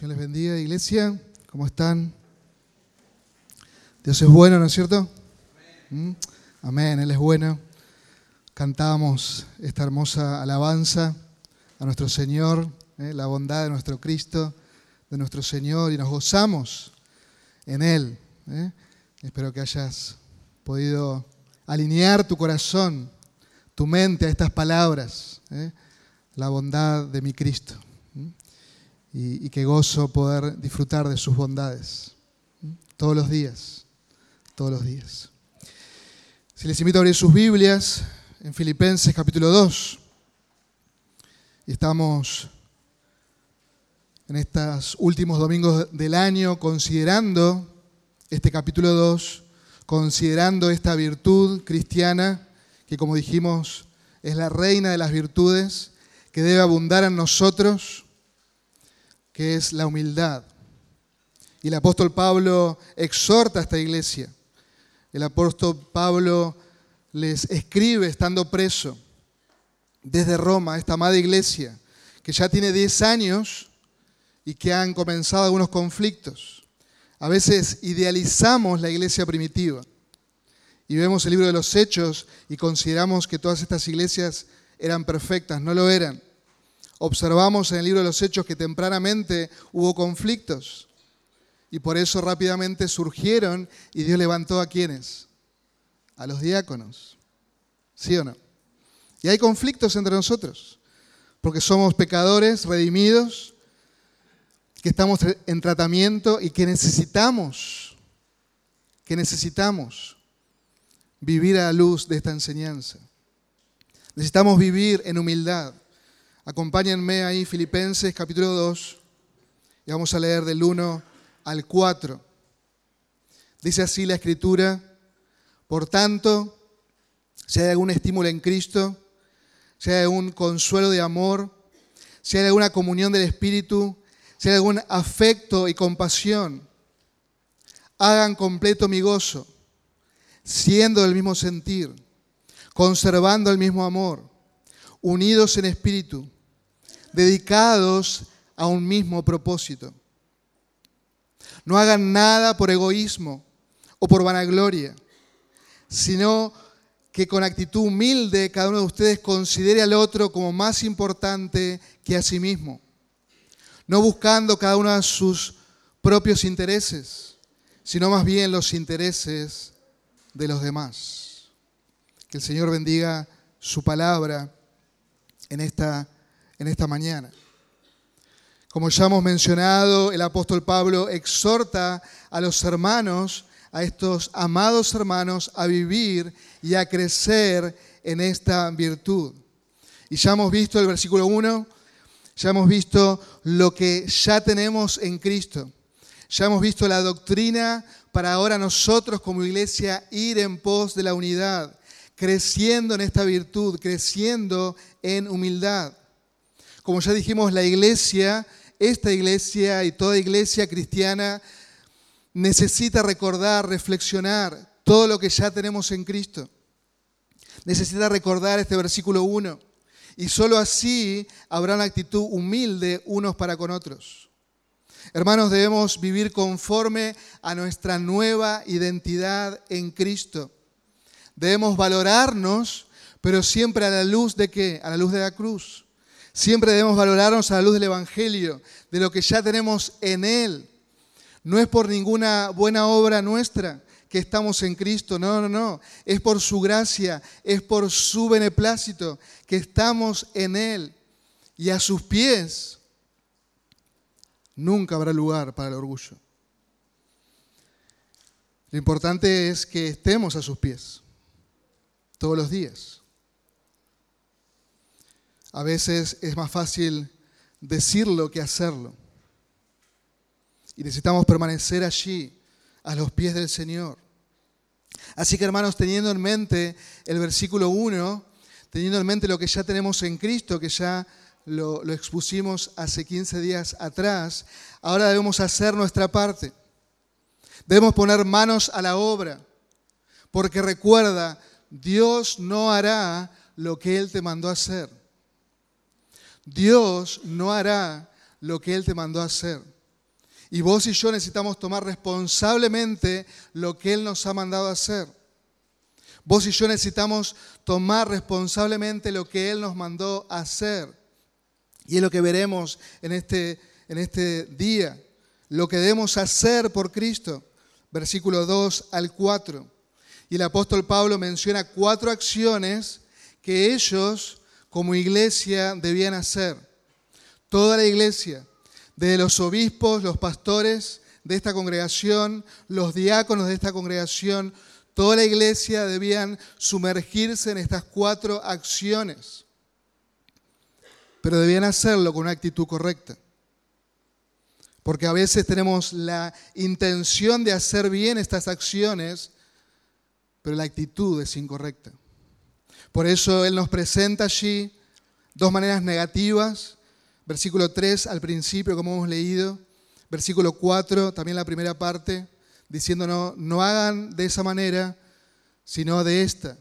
Señor les bendiga, iglesia. ¿Cómo están? Dios es bueno, ¿no es cierto? ¿Mm? Amén, Él es bueno. Cantábamos esta hermosa alabanza a nuestro Señor, ¿eh? la bondad de nuestro Cristo, de nuestro Señor, y nos gozamos en Él. ¿eh? Espero que hayas podido alinear tu corazón, tu mente a estas palabras, ¿eh? la bondad de mi Cristo. Y, y qué gozo poder disfrutar de sus bondades todos los días, todos los días. Si les invito a abrir sus Biblias en Filipenses capítulo 2, y estamos en estos últimos domingos del año considerando este capítulo 2, considerando esta virtud cristiana que como dijimos es la reina de las virtudes que debe abundar en nosotros, que es la humildad. Y el apóstol Pablo exhorta a esta iglesia. El apóstol Pablo les escribe estando preso desde Roma, esta amada iglesia, que ya tiene 10 años y que han comenzado algunos conflictos. A veces idealizamos la iglesia primitiva y vemos el libro de los Hechos y consideramos que todas estas iglesias eran perfectas, no lo eran. Observamos en el libro de los Hechos que tempranamente hubo conflictos y por eso rápidamente surgieron y Dios levantó a quienes? A los diáconos. ¿Sí o no? Y hay conflictos entre nosotros, porque somos pecadores redimidos, que estamos en tratamiento y que necesitamos, que necesitamos vivir a la luz de esta enseñanza. Necesitamos vivir en humildad. Acompáñenme ahí, Filipenses capítulo 2, y vamos a leer del 1 al 4. Dice así la escritura, por tanto, si hay algún estímulo en Cristo, si hay algún consuelo de amor, si hay alguna comunión del Espíritu, si hay algún afecto y compasión, hagan completo mi gozo, siendo del mismo sentir, conservando el mismo amor, unidos en espíritu dedicados a un mismo propósito. No hagan nada por egoísmo o por vanagloria, sino que con actitud humilde cada uno de ustedes considere al otro como más importante que a sí mismo, no buscando cada uno sus propios intereses, sino más bien los intereses de los demás. Que el Señor bendiga su palabra en esta en esta mañana. Como ya hemos mencionado, el apóstol Pablo exhorta a los hermanos, a estos amados hermanos, a vivir y a crecer en esta virtud. Y ya hemos visto el versículo 1, ya hemos visto lo que ya tenemos en Cristo. Ya hemos visto la doctrina para ahora nosotros como iglesia ir en pos de la unidad, creciendo en esta virtud, creciendo en humildad. Como ya dijimos, la iglesia, esta iglesia y toda iglesia cristiana necesita recordar, reflexionar todo lo que ya tenemos en Cristo. Necesita recordar este versículo 1. Y solo así habrá una actitud humilde unos para con otros. Hermanos, debemos vivir conforme a nuestra nueva identidad en Cristo. Debemos valorarnos, pero siempre a la luz de qué? A la luz de la cruz. Siempre debemos valorarnos a la luz del Evangelio, de lo que ya tenemos en Él. No es por ninguna buena obra nuestra que estamos en Cristo, no, no, no. Es por su gracia, es por su beneplácito que estamos en Él. Y a sus pies nunca habrá lugar para el orgullo. Lo importante es que estemos a sus pies todos los días. A veces es más fácil decirlo que hacerlo. Y necesitamos permanecer allí, a los pies del Señor. Así que hermanos, teniendo en mente el versículo 1, teniendo en mente lo que ya tenemos en Cristo, que ya lo, lo, expusimos hace 15 días atrás, ahora debemos hacer nuestra parte. Debemos poner manos a la obra, porque recuerda, Dios no hará lo que Él te mandó a hacer. Dios no hará lo que Él te mandó a hacer. Y vos y yo necesitamos tomar responsablemente lo que Él nos ha mandado a hacer. Vos y yo necesitamos tomar responsablemente lo que Él nos mandó a hacer. Y es lo que veremos en este, en este día, lo que debemos hacer por Cristo. Versículo 2 al 4. Y el apóstol Pablo menciona cuatro acciones que ellos como iglesia debían hacer. Toda la iglesia, desde los obispos, los pastores de esta congregación, los diáconos de esta congregación, toda la iglesia debían sumergirse en estas cuatro acciones. Pero debían hacerlo con una actitud correcta. Porque a veces tenemos la intención de hacer bien estas acciones, pero la actitud es incorrecta. Por eso Él nos presenta allí dos maneras negativas. Versículo 3 al principio, como hemos leído. Versículo 4, también la primera parte, diciéndonos, no hagan de esa manera, sino de esta.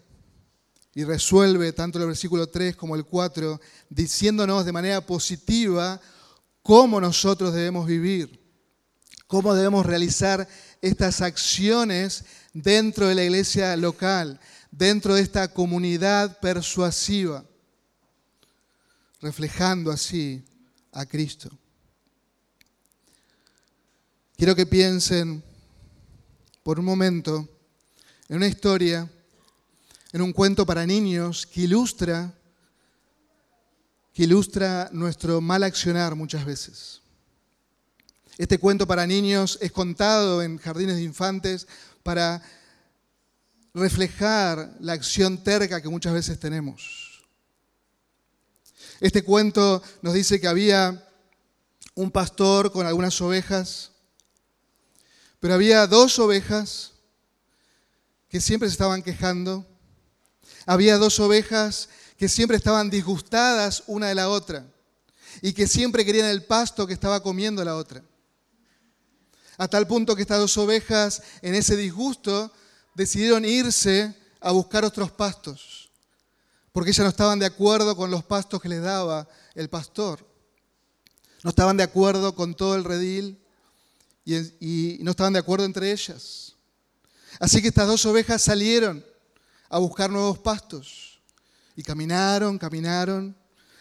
Y resuelve tanto el versículo 3 como el 4, diciéndonos de manera positiva cómo nosotros debemos vivir, cómo debemos realizar estas acciones dentro de la iglesia local, dentro de esta comunidad persuasiva, reflejando así a Cristo. Quiero que piensen por un momento en una historia, en un cuento para niños que ilustra que ilustra nuestro mal accionar muchas veces. Este cuento para niños es contado en jardines de infantes para reflejar la acción terca que muchas veces tenemos. Este cuento nos dice que había un pastor con algunas ovejas, pero había dos ovejas que siempre se estaban quejando. Había dos ovejas que siempre estaban disgustadas una de la otra y que siempre querían el pasto que estaba comiendo la otra. A tal punto que estas dos ovejas, en ese disgusto, decidieron irse a buscar otros pastos, porque ellas no estaban de acuerdo con los pastos que les daba el pastor. No estaban de acuerdo con todo el redil y, no estaban de acuerdo entre ellas. Así que estas dos ovejas salieron a buscar nuevos pastos y caminaron, caminaron,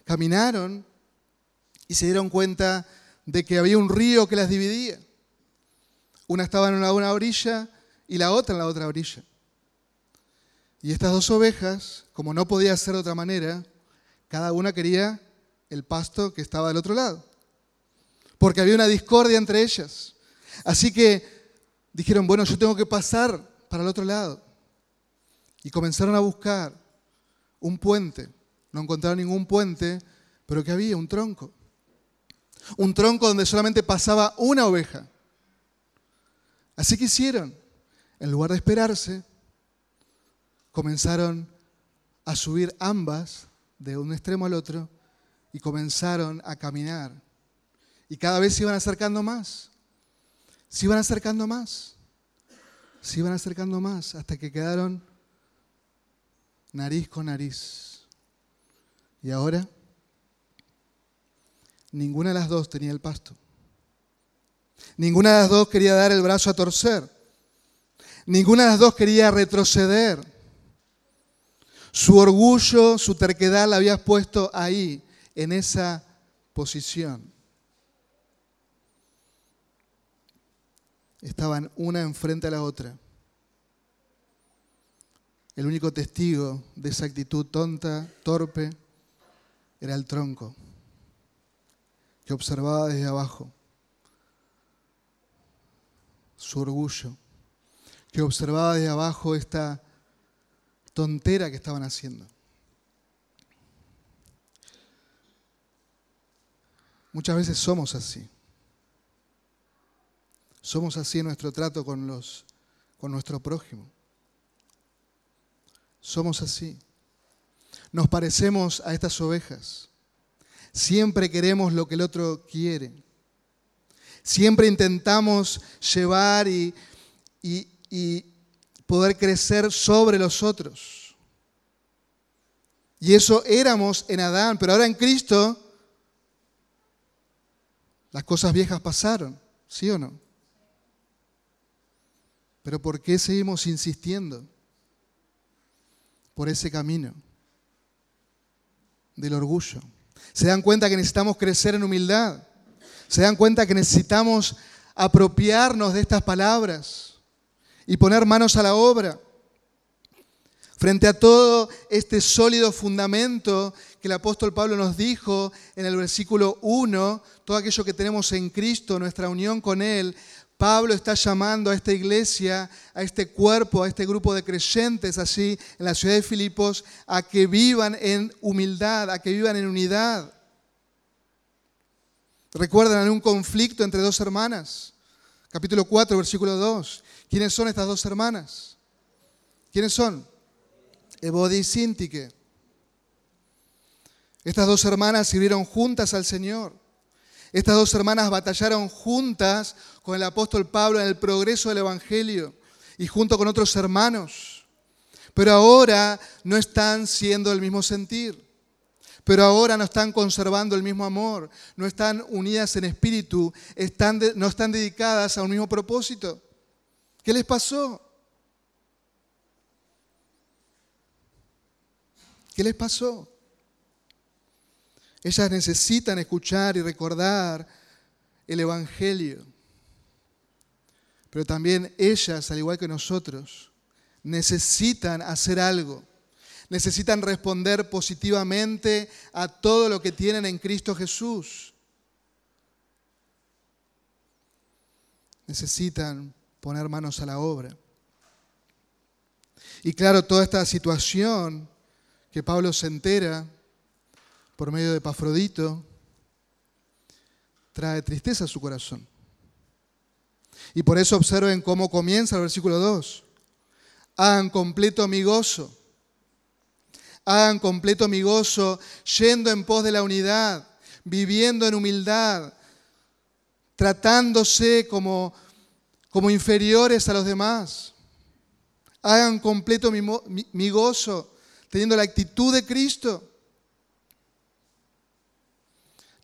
caminaron y se dieron cuenta de que había un río que las dividía. Una estaba en una orilla y la otra en la otra orilla. Y estas dos ovejas, como no podía ser de otra manera, cada una quería el pasto que estaba del otro lado, porque había una discordia entre ellas. Así que dijeron, bueno, yo tengo que pasar para el otro lado. Y comenzaron a buscar un puente. No encontraron ningún puente, pero que había un tronco. Un tronco donde solamente pasaba una oveja. Así que hicieron en lugar de esperarse, comenzaron a subir ambas de un extremo al otro y comenzaron a caminar. Y cada vez se iban acercando más, se iban acercando más, se iban acercando más hasta que quedaron nariz con nariz. Y ahora ninguna de las dos tenía el pasto. Ninguna de las dos quería dar el brazo a torcer. Ninguna de las dos quería retroceder. Su orgullo, su terquedad la había puesto ahí, en esa posición. Estaban una enfrente a la otra. El único testigo de esa actitud tonta, torpe, era el tronco, que observaba desde abajo su orgullo que observaba de abajo esta tontera que estaban haciendo. Muchas veces somos así. Somos así en nuestro trato con, los, con nuestro prójimo. Somos así. Nos parecemos a estas ovejas. Siempre queremos lo que el otro quiere. Siempre intentamos llevar y, y, y poder crecer sobre los otros. Y eso éramos en Adán, pero ahora en Cristo las cosas viejas pasaron. ¿Sí o no? Pero ¿por qué seguimos insistiendo por ese camino del orgullo? ¿Se dan cuenta que necesitamos crecer en humildad? ¿Se dan cuenta que necesitamos apropiarnos de estas palabras y poner manos a la obra? Frente a todo este sólido fundamento que el apóstol Pablo nos dijo en el versículo 1, todo aquello que tenemos en Cristo, nuestra unión con Él, Pablo está llamando a esta iglesia, a este cuerpo, a este grupo de creyentes así en la ciudad de Filipos, a que vivan en humildad, a que vivan en unidad. ¿Recuerdan un conflicto entre dos hermanas? Capítulo 4, versículo 2. ¿Quiénes son estas dos hermanas? ¿Quiénes son? Ebodi y Sintique. Estas dos hermanas sirvieron juntas al Señor. Estas dos hermanas batallaron juntas con el apóstol Pablo en el progreso del Evangelio y junto con otros hermanos. Pero ahora no están siendo el mismo sentir. Pero ahora no están conservando el mismo amor. No están unidas en espíritu. Están no están dedicadas a un mismo propósito. ¿Qué les pasó? ¿Qué les pasó? Ellas necesitan escuchar y recordar el Evangelio. Pero también ellas, al igual que nosotros, necesitan hacer algo. Necesitan responder positivamente a todo lo que tienen en Cristo Jesús. Necesitan poner manos a la obra. Y claro, toda esta situación que Pablo se entera por medio de Pafrodito, trae tristeza a su corazón. Y por eso observen cómo comienza el versículo 2. Hagan completo mi gozo. Hagan completo mi gozo yendo en pos de la unidad, viviendo en humildad, tratándose como, como inferiores a los demás. Hagan completo mi, mi gozo teniendo la actitud de Cristo.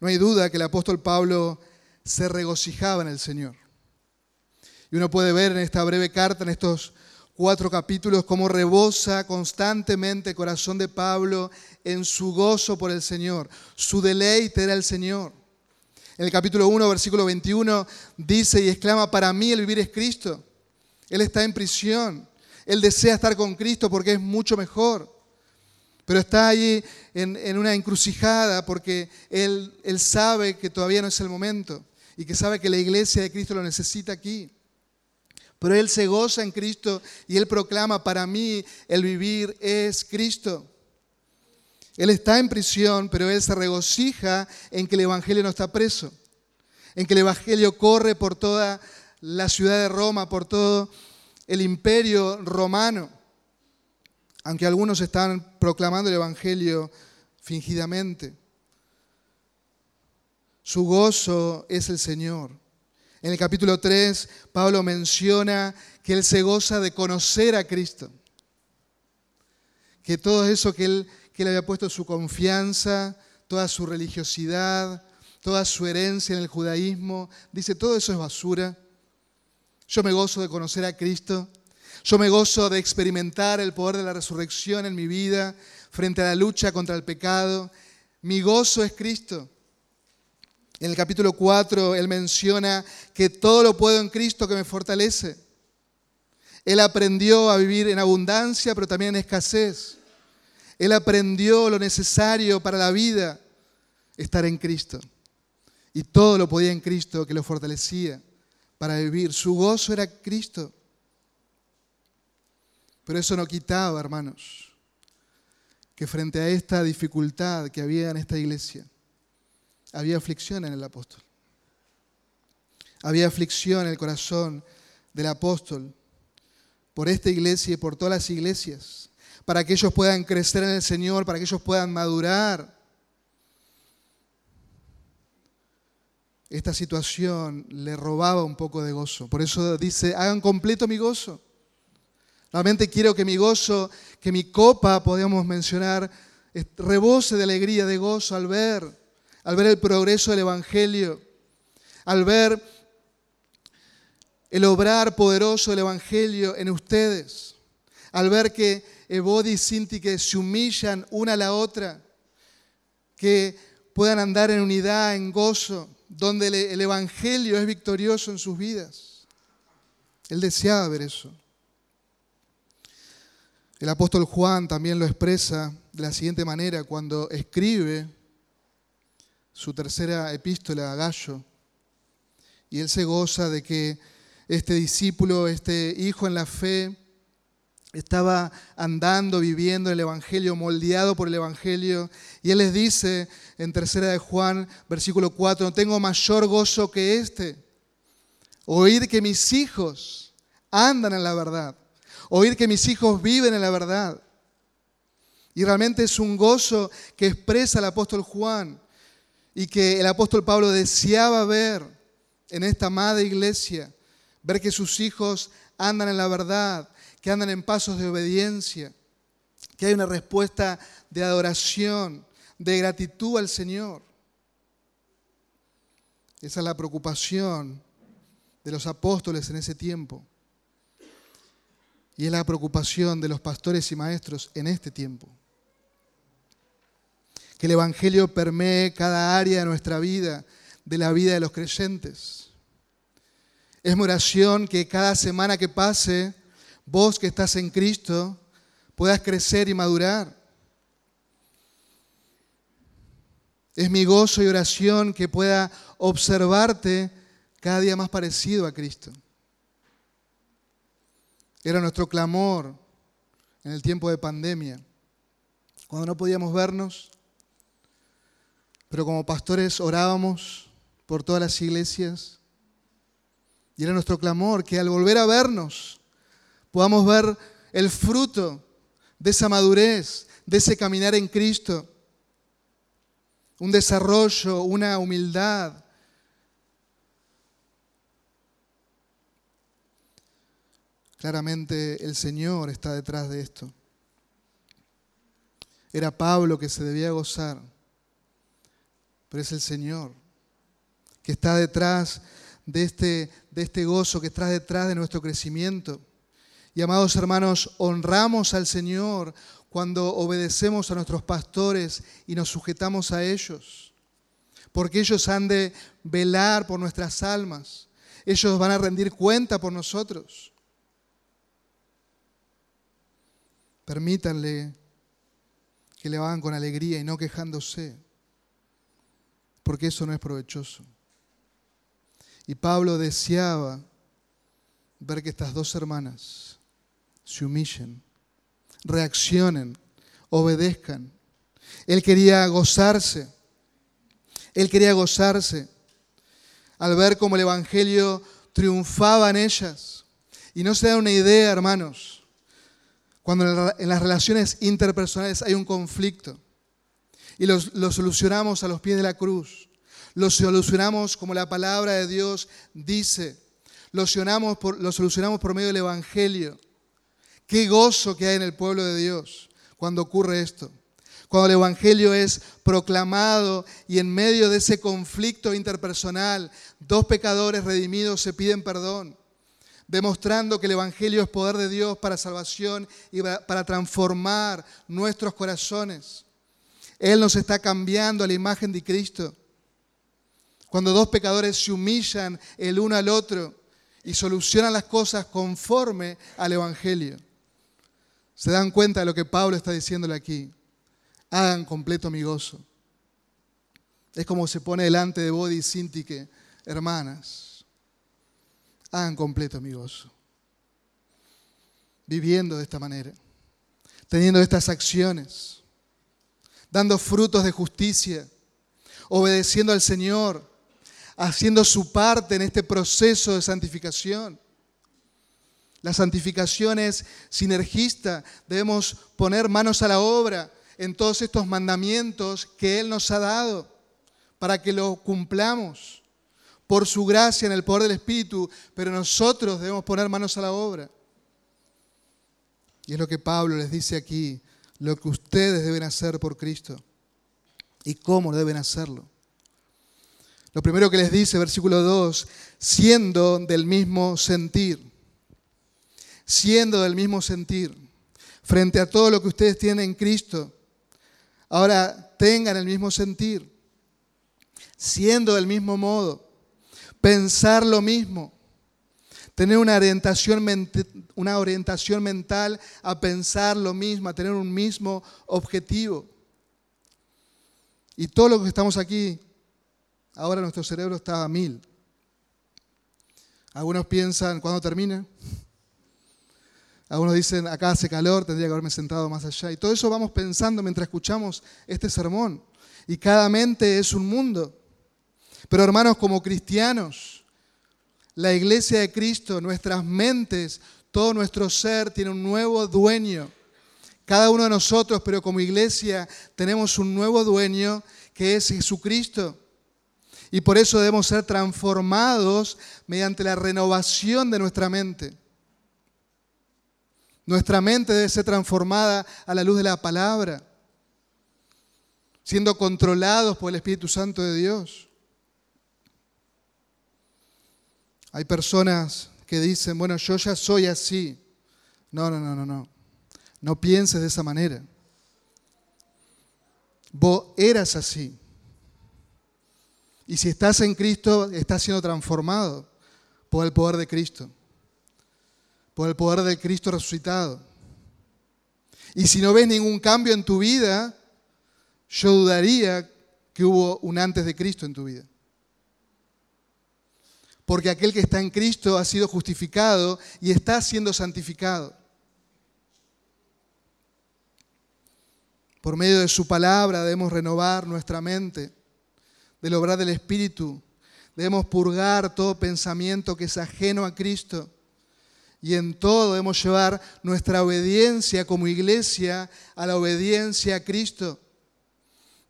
No hay duda que el apóstol Pablo se regocijaba en el Señor. Y uno puede ver en esta breve carta, en estos cuatro capítulos, cómo rebosa constantemente el corazón de Pablo en su gozo por el Señor. Su deleite era el Señor. En el capítulo 1, versículo 21, dice y exclama, para mí el vivir es Cristo. Él está en prisión. Él desea estar con Cristo porque es mucho mejor. Pero está ahí en, una encrucijada porque él sabe que todavía no es el momento y que sabe que la iglesia de Cristo lo necesita aquí. Pero él se goza en Cristo y él proclama, para mí el vivir es Cristo. Él está en prisión, pero él se regocija en que el Evangelio no está preso, en que el Evangelio corre por toda la ciudad de Roma, por todo el imperio romano aunque algunos están proclamando el Evangelio fingidamente. Su gozo es el Señor. En el capítulo 3, Pablo menciona que él se goza de conocer a Cristo. Que todo eso que él, que había puesto su confianza, toda su religiosidad, toda su herencia en el judaísmo, dice, todo eso es basura. Yo me gozo de conocer a Cristo yo me gozo de experimentar el poder de la resurrección en mi vida frente a la lucha contra el pecado. Mi gozo es Cristo. En el capítulo 4 él menciona que todo lo puedo en Cristo que me fortalece. Él aprendió a vivir en abundancia, pero también en escasez. Él aprendió lo necesario para la vida, estar en Cristo. Y todo lo podía en Cristo que lo fortalecía para vivir. Su gozo era Cristo. Pero eso no quitaba, hermanos, que frente a esta dificultad que había en esta iglesia, había aflicción en el apóstol. Había aflicción en el corazón del apóstol por esta iglesia y por todas las iglesias, para que ellos puedan crecer en el Señor, para que ellos puedan madurar. Esta situación le robaba un poco de gozo. Por eso dice, hagan completo mi gozo. Realmente quiero que mi gozo, que mi copa, podemos mencionar, rebose de alegría, de gozo al ver, al ver el progreso del Evangelio, al ver el obrar poderoso del Evangelio en ustedes, al ver que Ebodi y Sinti que se humillan una a la otra, que puedan andar en unidad, en gozo, donde el Evangelio es victorioso en sus vidas. Él deseaba ver eso. El apóstol Juan también lo expresa de la siguiente manera cuando escribe su tercera epístola a Gallo. Y él se goza de que este discípulo, este hijo en la fe, estaba andando, viviendo el Evangelio, moldeado por el Evangelio. Y Él les dice en tercera de Juan, versículo 4, no tengo mayor gozo que este, oír que mis hijos andan en la verdad, oír que mis hijos viven en la verdad. Y realmente es un gozo que expresa el apóstol Juan y que el apóstol Pablo deseaba ver en esta amada iglesia, ver que sus hijos andan en la verdad, que andan en pasos de obediencia, que hay una respuesta de adoración, de gratitud al Señor. Esa es la preocupación de los apóstoles en ese tiempo. Y es la preocupación de los pastores y maestros en este tiempo. Que el Evangelio permee cada área de nuestra vida, de la vida de los creyentes. Es mi oración que cada semana que pase vos que estás en Cristo puedas crecer y madurar. Es mi gozo y oración que pueda observarte cada día más parecido a Cristo. Era nuestro clamor en el tiempo de pandemia, cuando no podíamos vernos, pero como pastores orábamos por todas las iglesias. Y era nuestro clamor que al volver a vernos, podamos ver el fruto de esa madurez, de ese caminar en Cristo, un desarrollo, una humildad. Claramente el Señor está detrás de esto. Era Pablo que se debía gozar, pero es el Señor que está detrás de este, de este gozo, que está detrás de nuestro crecimiento. Y amados hermanos, honramos al Señor cuando obedecemos a nuestros pastores y nos sujetamos a ellos, porque ellos han de velar por nuestras almas, ellos van a rendir cuenta por nosotros. Permítanle que le hagan con alegría y no quejándose, porque eso no es provechoso. Y Pablo deseaba ver que estas dos hermanas se humillen, reaccionen, obedezcan. Él quería gozarse. Él quería gozarse al ver cómo el Evangelio triunfaba en ellas. Y no se da una idea, hermanos, cuando en las relaciones interpersonales hay un conflicto y lo, solucionamos a los pies de la cruz, lo solucionamos como la palabra de Dios dice, lo solucionamos lo solucionamos por medio del Evangelio. Qué gozo que hay en el pueblo de Dios cuando ocurre esto. Cuando el Evangelio es proclamado y en medio de ese conflicto interpersonal, dos pecadores redimidos se piden perdón, demostrando que el Evangelio es poder de Dios para salvación y para transformar nuestros corazones. Él nos está cambiando a la imagen de Cristo. Cuando dos pecadores se humillan el uno al otro y solucionan las cosas conforme al Evangelio. ¿Se dan cuenta de lo que Pablo está diciéndole aquí? Hagan completo mi gozo. Es como se pone delante de Body y que, hermanas, hagan completo mi gozo. Viviendo de esta manera, teniendo estas acciones, dando frutos de justicia, obedeciendo al Señor, haciendo su parte en este proceso de santificación. La santificación es sinergista. Debemos poner manos a la obra en todos estos mandamientos que Él nos ha dado para que lo cumplamos por su gracia en el poder del Espíritu, pero nosotros debemos poner manos a la obra. Y es lo que Pablo les dice aquí, lo que ustedes deben hacer por Cristo y cómo deben hacerlo. Lo primero que les dice, versículo 2, siendo del mismo sentir, siendo del mismo sentir, frente a todo lo que ustedes tienen en Cristo, ahora tengan el mismo sentir, siendo del mismo modo, pensar lo mismo, tener una orientación, mental a pensar lo mismo, a tener un mismo objetivo. Y todo lo que estamos aquí, ahora nuestro cerebro está a mil. Algunos piensan, ¿cuándo termina? Algunos dicen, acá hace calor, tendría que haberme sentado más allá. Y todo eso vamos pensando mientras escuchamos este sermón. Y cada mente es un mundo. Pero hermanos, como cristianos, la iglesia de Cristo, nuestras mentes, todo nuestro ser tiene un nuevo dueño. Cada uno de nosotros, pero como iglesia, tenemos un nuevo dueño que es Jesucristo. Y por eso debemos ser transformados mediante la renovación de nuestra mente. Nuestra mente debe ser transformada a la luz de la palabra, siendo controlados por el Espíritu Santo de Dios. Hay personas que dicen, bueno, yo ya soy así. No, no, no, no, no. No pienses de esa manera. Vos eras así. Y si estás en Cristo, estás siendo transformado por el poder de Cristo, por el poder del Cristo resucitado. Y si no ves ningún cambio en tu vida, yo dudaría que hubo un antes de Cristo en tu vida. Porque aquel que está en Cristo ha sido justificado y está siendo santificado. Por medio de su palabra debemos renovar nuestra mente, del obrar del Espíritu. Debemos purgar todo pensamiento que es ajeno a Cristo. Y en todo debemos llevar nuestra obediencia como iglesia a la obediencia a Cristo.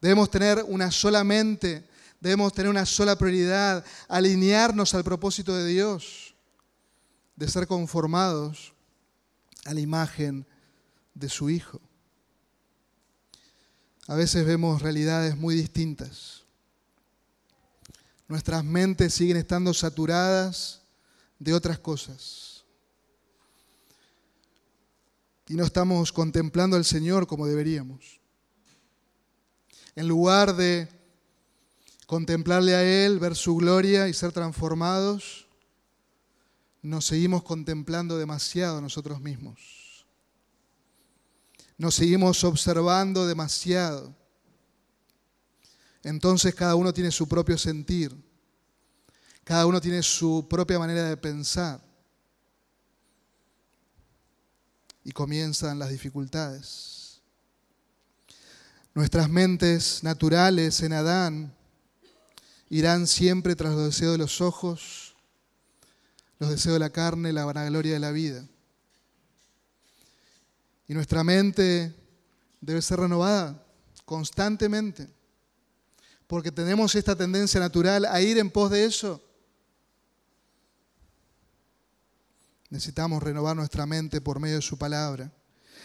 Debemos tener una sola mente, debemos tener una sola prioridad, alinearnos al propósito de Dios, de ser conformados a la imagen de su Hijo. A veces vemos realidades muy distintas. Nuestras mentes siguen estando saturadas de otras cosas. Y no estamos contemplando al Señor como deberíamos. En lugar de contemplarle a Él, ver su gloria y ser transformados, nos seguimos contemplando demasiado nosotros mismos. Nos seguimos observando demasiado. Entonces cada uno tiene su propio sentir. Cada uno tiene su propia manera de pensar. Y comienzan las dificultades. Nuestras mentes naturales en Adán irán siempre tras los deseos de los ojos, los deseos de la carne, la vanagloria de la vida. Y nuestra mente debe ser renovada constantemente, porque tenemos esta tendencia natural a ir en pos de eso. Necesitamos renovar nuestra mente por medio de su palabra.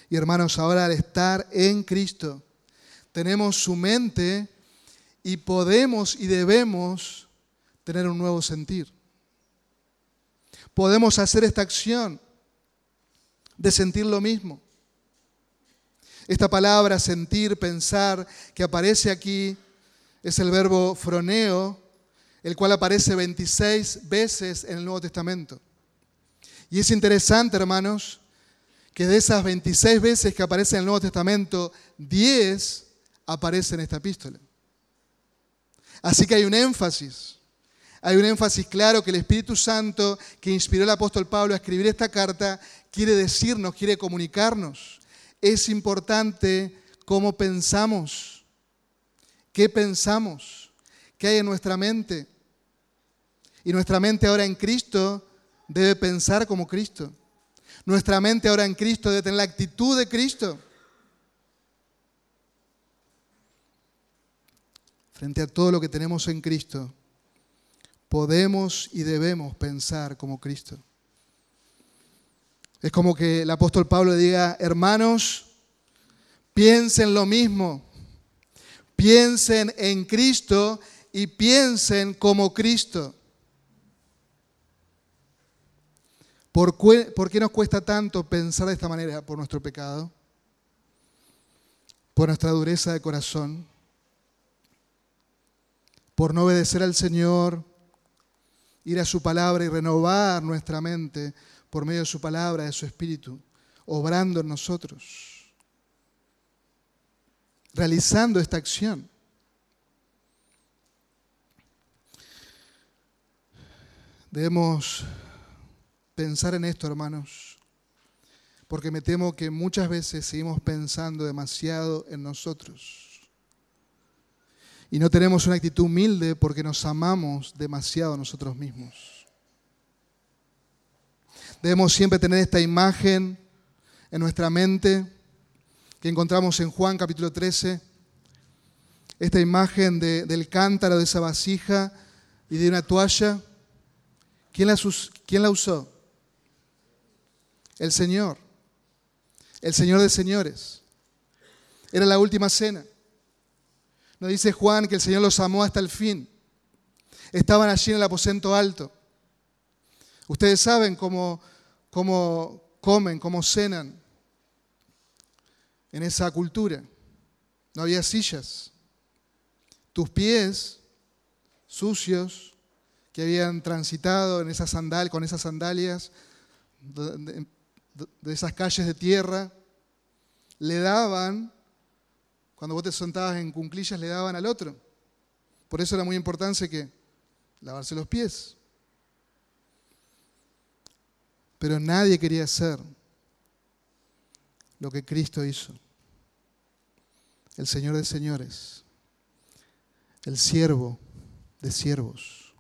Y hermanos, ahora al estar en Cristo, tenemos su mente y podemos y debemos tener un nuevo sentir. Podemos hacer esta acción de sentir lo mismo. Esta palabra sentir, pensar, que aparece aquí, es el verbo froneo, el cual aparece 26 veces en el Nuevo Testamento. Y es interesante, hermanos, que de esas 26 veces que aparece en el Nuevo Testamento, 10 aparecen en esta epístola. Así que hay un énfasis. Hay un énfasis claro que el Espíritu Santo que inspiró al apóstol Pablo a escribir esta carta quiere decirnos, quiere comunicarnos es importante cómo pensamos, qué pensamos, qué hay en nuestra mente. Y nuestra mente ahora en Cristo debe pensar como Cristo. Nuestra mente ahora en Cristo debe tener la actitud de Cristo. Frente a todo lo que tenemos en Cristo, podemos y debemos pensar como Cristo. Es como que el apóstol Pablo diga, hermanos, piensen lo mismo, piensen en Cristo y piensen como Cristo. ¿Por qué, nos cuesta tanto pensar de esta manera? Por nuestro pecado, por nuestra dureza de corazón, por no obedecer al Señor, ir a su palabra y renovar nuestra mente por medio de su palabra, de su espíritu, obrando en nosotros, realizando esta acción. Debemos pensar en esto, hermanos, porque me temo que muchas veces seguimos pensando demasiado en nosotros. Y no tenemos una actitud humilde porque nos amamos demasiado nosotros mismos. Debemos siempre tener esta imagen en nuestra mente que encontramos en Juan capítulo 13, esta imagen del cántaro, de esa vasija y de una toalla. ¿Quién la, quién la usó? el Señor, el Señor de señores. Era la última cena. Nos dice Juan que el Señor los amó hasta el fin. Estaban allí en el aposento alto. Ustedes saben cómo, cómo comen, cómo cenan en esa cultura. No había sillas. Tus pies sucios que habían transitado en sandal, con esas sandalias, de esas calles de tierra, le daban, cuando vos te sentabas en cunclillas, le daban al otro. Por eso era muy importante que lavarse los pies. Pero nadie quería hacer lo que Cristo hizo. El Señor de señores, el siervo de siervos.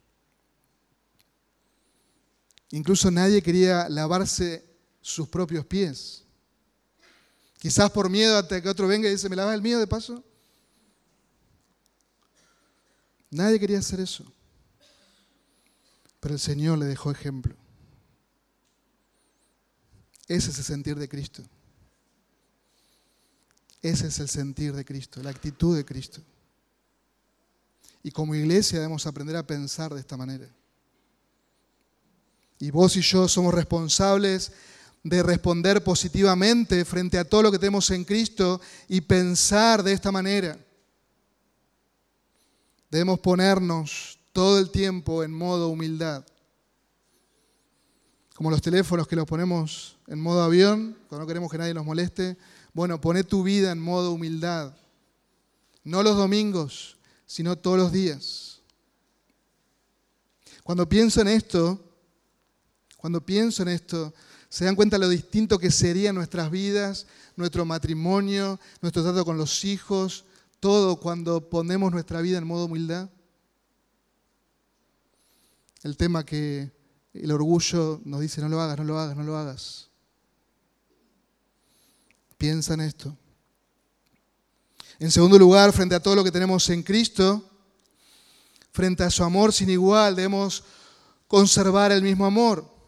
Incluso nadie quería lavarse sus propios pies. Quizás por miedo a que otro venga y dice, ¿me lavas el mío de paso? Nadie quería hacer eso. Pero el Señor le dejó ejemplo. Ese es el sentir de Cristo. Ese es el sentir de Cristo, la actitud de Cristo. Y como iglesia debemos aprender a pensar de esta manera. Y vos y yo somos responsables de responder positivamente frente a todo lo que tenemos en Cristo y pensar de esta manera. Debemos ponernos todo el tiempo en modo humildad. Como los teléfonos que los ponemos en modo avión, cuando no queremos que nadie nos moleste. Bueno, poné tu vida en modo humildad. No los domingos, sino todos los días. Cuando pienso en esto, cuando pienso en esto, ¿Se dan cuenta lo distinto que serían nuestras vidas, nuestro matrimonio, nuestro trato con los hijos, todo cuando ponemos nuestra vida en modo humildad? El tema que el orgullo nos dice, no lo hagas, no lo hagas, no lo hagas. Piensa en esto. En segundo lugar, frente a todo lo que tenemos en Cristo, frente a su amor sin igual, debemos conservar el mismo amor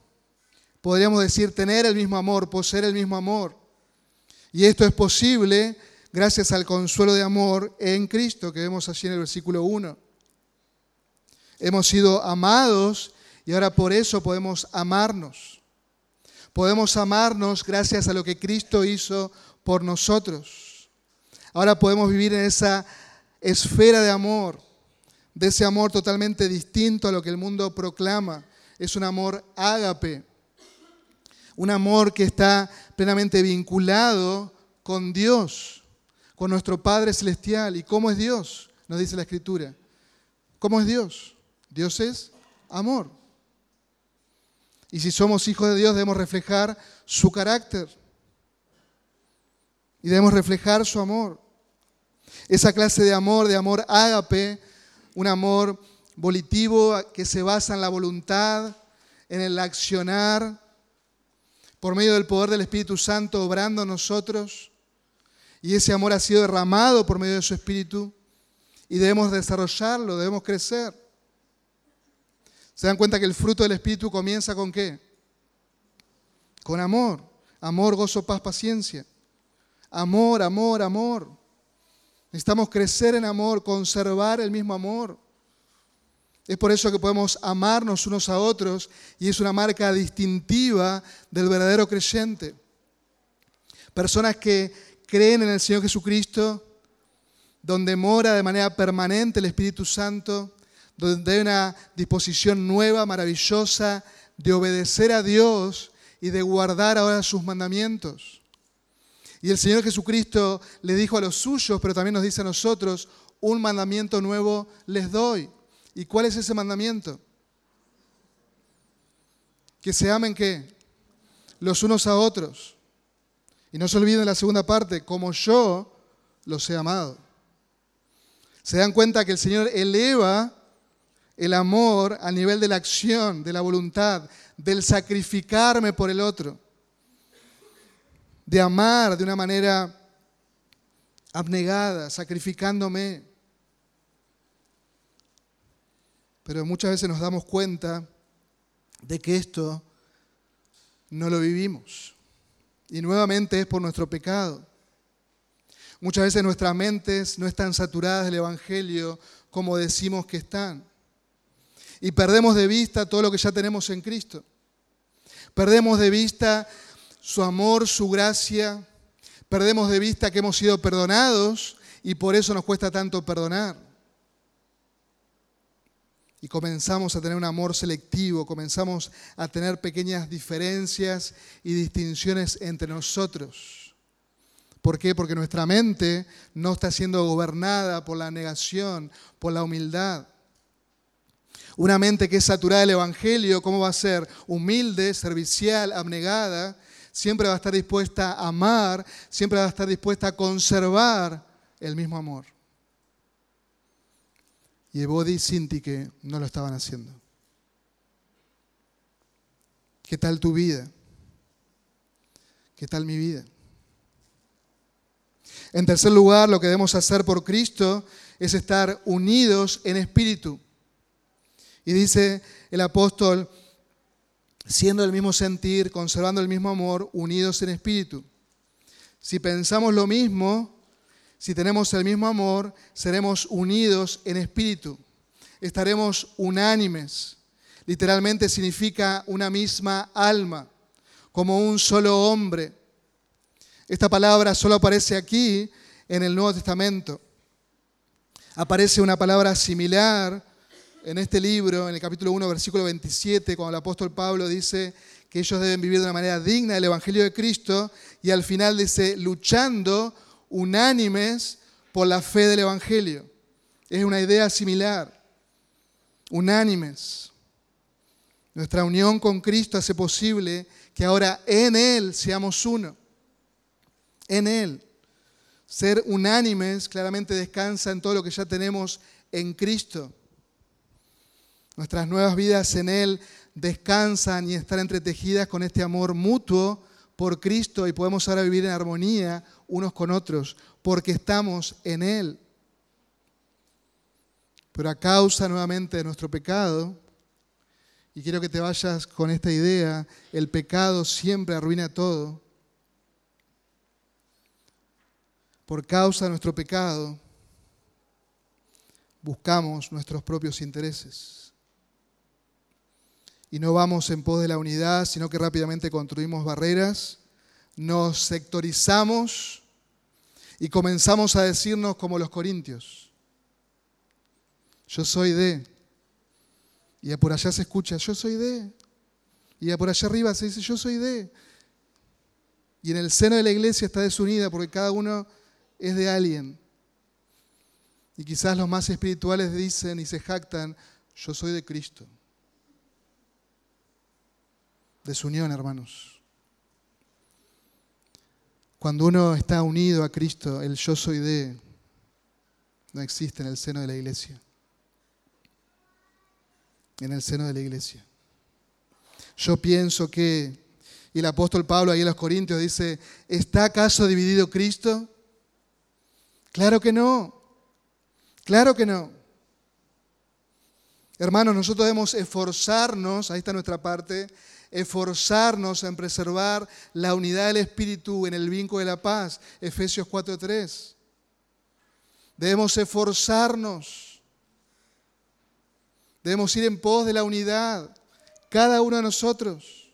podríamos decir, tener el mismo amor, poseer el mismo amor. Y esto es posible gracias al consuelo de amor en Cristo que vemos allí en el versículo 1. Hemos sido amados y ahora por eso podemos amarnos. Podemos amarnos gracias a lo que Cristo hizo por nosotros. Ahora podemos vivir en esa esfera de amor, de ese amor totalmente distinto a lo que el mundo proclama. Es un amor ágape, un amor que está plenamente vinculado con Dios, con nuestro Padre Celestial. ¿Y cómo es Dios? Nos dice la Escritura. ¿Cómo es Dios? Dios es amor. Y si somos hijos de Dios debemos reflejar su carácter. Y debemos reflejar su amor. Esa clase de amor, de amor ágape, un amor volitivo que se basa en la voluntad, en el accionar, por medio del poder del Espíritu Santo obrando en nosotros. Y ese amor ha sido derramado por medio de su Espíritu. Y debemos desarrollarlo, debemos crecer. ¿Se dan cuenta que el fruto del Espíritu comienza con qué? Con amor. Amor, gozo, paz, paciencia. Amor, amor, amor. Necesitamos crecer en amor, conservar el mismo amor. Es por eso que podemos amarnos unos a otros y es una marca distintiva del verdadero creyente. Personas que creen en el Señor Jesucristo, donde mora de manera permanente el Espíritu Santo, donde hay una disposición nueva, maravillosa, de obedecer a Dios y de guardar ahora sus mandamientos. Y el Señor Jesucristo le dijo a los suyos, pero también nos dice a nosotros, un mandamiento nuevo les doy. ¿Y cuál es ese mandamiento? Que se amen qué? Los unos a otros. Y no se olviden la segunda parte, como yo los he amado. Se dan cuenta que el Señor eleva el amor al nivel de la acción, de la voluntad, del sacrificarme por el otro, de amar de una manera abnegada, sacrificándome. Pero muchas veces nos damos cuenta de que esto no lo vivimos. Y nuevamente es por nuestro pecado. Muchas veces nuestras mentes no están saturadas del Evangelio como decimos que están. Y perdemos de vista todo lo que ya tenemos en Cristo. Perdemos de vista su amor, su gracia. Perdemos de vista que hemos sido perdonados y por eso nos cuesta tanto perdonar. Y comenzamos a tener un amor selectivo, comenzamos a tener pequeñas diferencias y distinciones entre nosotros. ¿Por qué? Porque nuestra mente no está siendo gobernada por la negación, por la humildad. Una mente que es saturada del Evangelio, ¿cómo va a ser? Humilde, servicial, abnegada, siempre va a estar dispuesta a amar, siempre va a estar dispuesta a conservar el mismo amor. Y Ebodi Sinti que no lo estaban haciendo. ¿Qué tal tu vida? ¿Qué tal mi vida? En tercer lugar, lo que debemos hacer por Cristo es estar unidos en espíritu. Y dice el apóstol, siendo el mismo sentir, conservando el mismo amor, unidos en espíritu. Si pensamos lo mismo, si tenemos el mismo amor, seremos unidos en espíritu. Estaremos unánimes. Literalmente significa una misma alma, como un solo hombre. Esta palabra solo aparece aquí en el Nuevo Testamento. Aparece una palabra similar en este libro, en el capítulo 1, versículo 27, cuando el apóstol Pablo dice que ellos deben vivir de una manera digna del Evangelio de Cristo, y al final dice, luchando unánimes por la fe del Evangelio. Es una idea similar, unánimes. Nuestra unión con Cristo hace posible que ahora en Él seamos uno. En Él. Ser unánimes claramente descansa en todo lo que ya tenemos en Cristo. Nuestras nuevas vidas en Él descansan y están entretejidas con este amor mutuo por Cristo y podemos ahora vivir en armonía unos con otros porque estamos en Él. Pero a causa nuevamente de nuestro pecado, y quiero que te vayas con esta idea, el pecado siempre arruina todo. Por causa de nuestro pecado, buscamos nuestros propios intereses y no vamos en pos de la unidad, sino que rápidamente construimos barreras, nos sectorizamos y comenzamos a decirnos como los corintios, yo soy de, y por allá se escucha, yo soy de, y por allá arriba se dice, yo soy de, y en el seno de la iglesia está desunida porque cada uno es de alguien. Y quizás los más espirituales dicen y se jactan, yo soy de Cristo desunión, hermanos. Cuando uno está unido a Cristo, el yo soy de no existe en el seno de la iglesia. En el seno de la iglesia. Yo pienso que, y el apóstol Pablo ahí en los Corintios dice, ¿está acaso dividido Cristo? Claro que no. Claro que no. Hermanos, nosotros debemos esforzarnos, ahí está nuestra parte, esforzarnos en preservar la unidad del Espíritu en el vínculo de la paz, Efesios 4.3. Debemos esforzarnos. Debemos ir en pos de la unidad, cada uno de nosotros.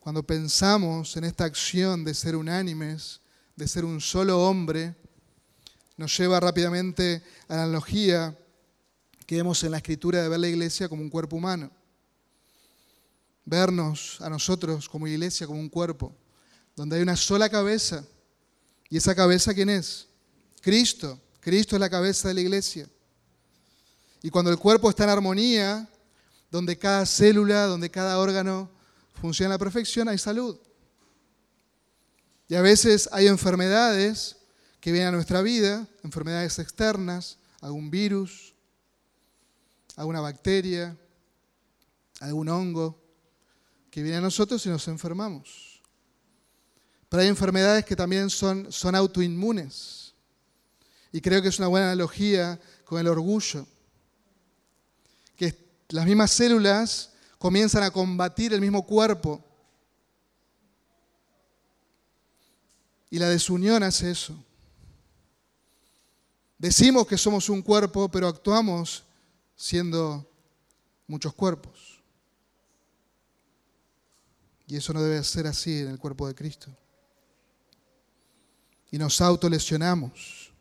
Cuando pensamos en esta acción de ser unánimes, de ser un solo hombre, nos lleva rápidamente a la analogía que vemos en la escritura de ver la iglesia como un cuerpo humano. Vernos a nosotros como iglesia, como un cuerpo, donde hay una sola cabeza. ¿Y esa cabeza quién es? Cristo. Cristo es la cabeza de la iglesia. Y cuando el cuerpo está en armonía, donde cada célula, donde cada órgano funciona a la perfección, hay salud. Y a veces hay enfermedades que vienen a nuestra vida, enfermedades externas, algún virus, alguna bacteria, algún hongo, que viene a nosotros y nos enfermamos. Pero hay enfermedades que también son, son autoinmunes. Y creo que es una buena analogía con el orgullo. Que las mismas células comienzan a combatir el mismo cuerpo. Y la desunión hace eso. Decimos que somos un cuerpo, pero actuamos siendo muchos cuerpos. Y eso no debe ser así en el cuerpo de Cristo. Y nos autolesionamos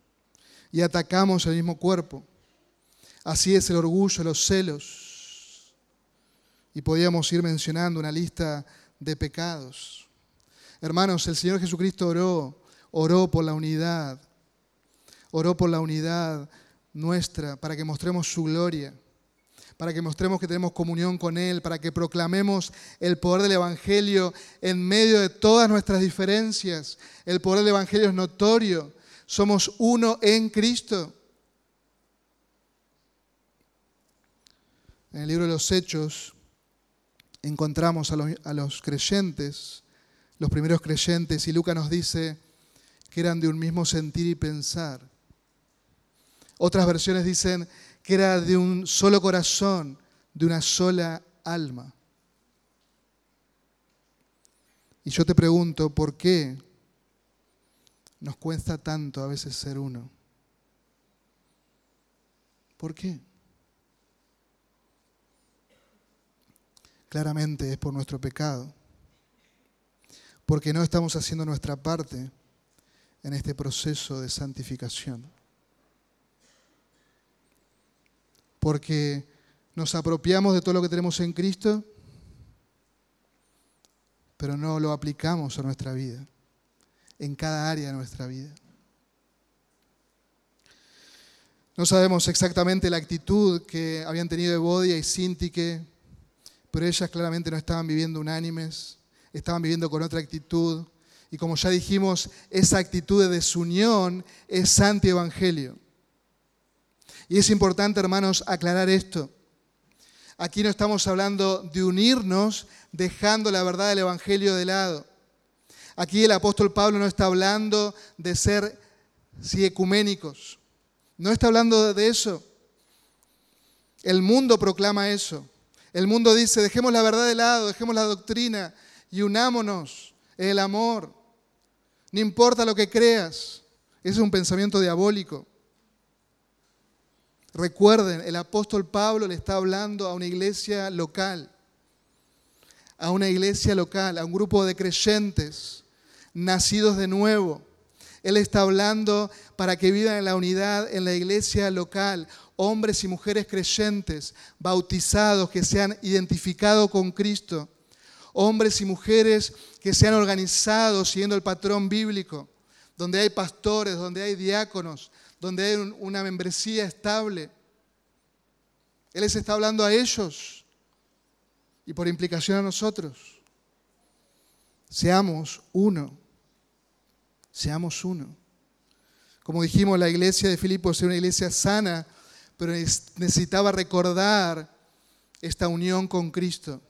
y atacamos el mismo cuerpo. Así es el orgullo, los celos. Y podíamos ir mencionando una lista de pecados. Hermanos, el Señor Jesucristo oró, oró por la unidad oró por la unidad nuestra, para que mostremos su gloria, para que mostremos que tenemos comunión con Él, para que proclamemos el poder del Evangelio en medio de todas nuestras diferencias. El poder del Evangelio es notorio. Somos uno en Cristo. En el libro de los Hechos encontramos a los, a los creyentes, los primeros creyentes, y Lucas nos dice que eran de un mismo sentir y pensar otras versiones dicen que era de un solo corazón, de una sola alma. Y yo te pregunto, ¿por qué nos cuesta tanto a veces ser uno? ¿Por qué? Claramente es por nuestro pecado, porque no estamos haciendo nuestra parte en este proceso de santificación. Porque nos apropiamos de todo lo que tenemos en Cristo, pero no lo aplicamos a nuestra vida, en cada área de nuestra vida. No sabemos exactamente la actitud que habían tenido Evodia y Sintique, pero ellas claramente no estaban viviendo unánimes, estaban viviendo con otra actitud. Y como ya dijimos, esa actitud de desunión es anti-evangelio. Y es importante, hermanos, aclarar esto. Aquí no estamos hablando de unirnos dejando la verdad del Evangelio de lado. Aquí el apóstol Pablo no está hablando de ser si ecuménicos. No está hablando de eso. El mundo proclama eso. El mundo dice, dejemos la verdad de lado, dejemos la doctrina y unámonos el amor. No importa lo que creas. Ese es un pensamiento diabólico. Recuerden, el apóstol Pablo le está hablando a una iglesia local, a una iglesia local, a un grupo de creyentes nacidos de nuevo. Él está hablando para que vivan en la unidad en la iglesia local, hombres y mujeres creyentes, bautizados, que se han identificado con Cristo, hombres y mujeres que se han organizado siguiendo el patrón bíblico, donde hay pastores, donde hay diáconos, donde hay una membresía estable. Él les está hablando a ellos y por implicación a nosotros. Seamos uno. Seamos uno. Como dijimos, la iglesia de Filipos era una iglesia sana, pero necesitaba recordar esta unión con Cristo.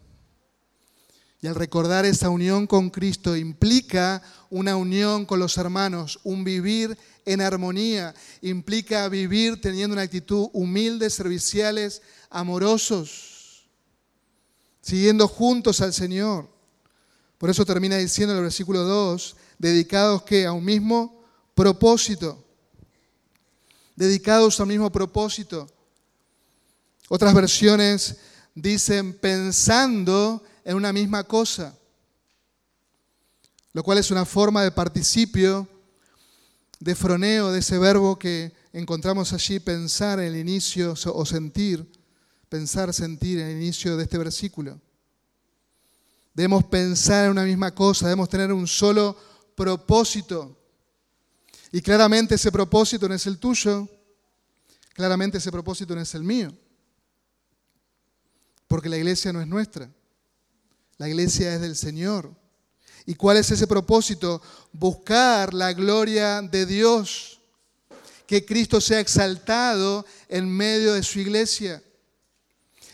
Y al recordar esa unión con Cristo implica una unión con los hermanos, un vivir en armonía, implica vivir teniendo una actitud humilde, serviciales, amorosos, siguiendo juntos al Señor. Por eso termina diciendo en el versículo 2, dedicados que a un mismo propósito. dedicados al mismo propósito. Otras versiones dicen pensando en una misma cosa, lo cual es una forma de participio, de froneo de ese verbo que encontramos allí, pensar en el inicio o sentir, pensar, sentir en el inicio de este versículo. Debemos pensar en una misma cosa, debemos tener un solo propósito. Y claramente ese propósito no es el tuyo, claramente ese propósito no es el mío, porque la iglesia no es nuestra, la iglesia es del Señor. ¿Y cuál es ese propósito? Buscar la gloria de Dios, que Cristo sea exaltado en medio de su iglesia.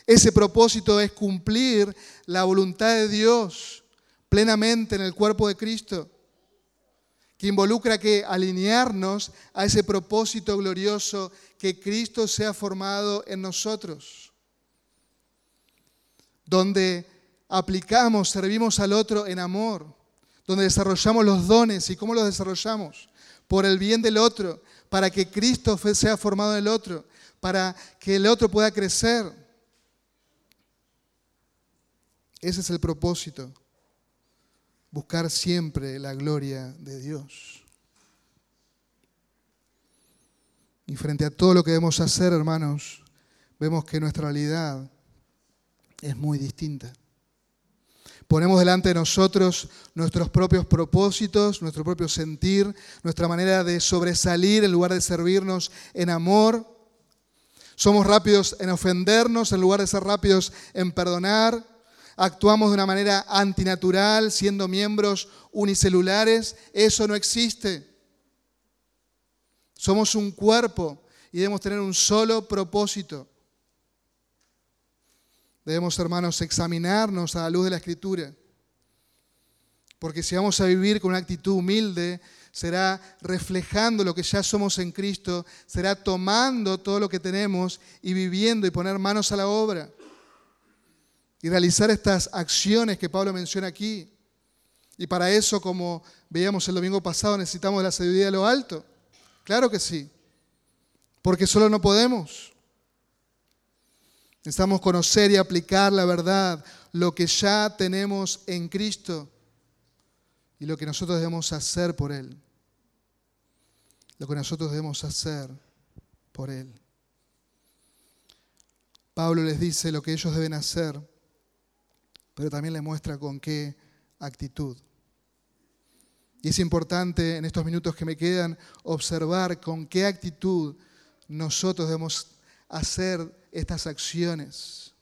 Ese propósito es cumplir la voluntad de Dios plenamente en el cuerpo de Cristo, que involucra que alinearnos a ese propósito glorioso que Cristo sea formado en nosotros, donde aplicamos, servimos al otro en amor, donde desarrollamos los dones y cómo los desarrollamos, por el bien del otro, para que Cristo sea formado en el otro, para que el otro pueda crecer ese es el propósito, buscar siempre la gloria de Dios. Y frente a todo lo que debemos hacer, hermanos, vemos que nuestra realidad es muy distinta. Ponemos delante de nosotros nuestros propios propósitos, nuestro propio sentir, nuestra manera de sobresalir en lugar de servirnos en amor. Somos rápidos en ofendernos en lugar de ser rápidos en perdonar actuamos de una manera antinatural, siendo miembros unicelulares, eso no existe. Somos un cuerpo y debemos tener un solo propósito. Debemos, hermanos, examinarnos a la luz de la Escritura. Porque si vamos a vivir con una actitud humilde, será reflejando lo que ya somos en Cristo, será tomando todo lo que tenemos y viviendo y poner manos a la obra y realizar estas acciones que Pablo menciona aquí. Y para eso, como veíamos el domingo pasado, necesitamos la sabiduría de lo alto. Claro que sí, porque solo no podemos. Necesitamos conocer y aplicar la verdad, lo que ya tenemos en Cristo y lo que nosotros debemos hacer por Él. Lo que nosotros debemos hacer por Él. Pablo les dice lo que ellos deben hacer pero también le muestra con qué actitud. Y es importante en estos minutos que me quedan observar con qué actitud nosotros debemos hacer estas acciones.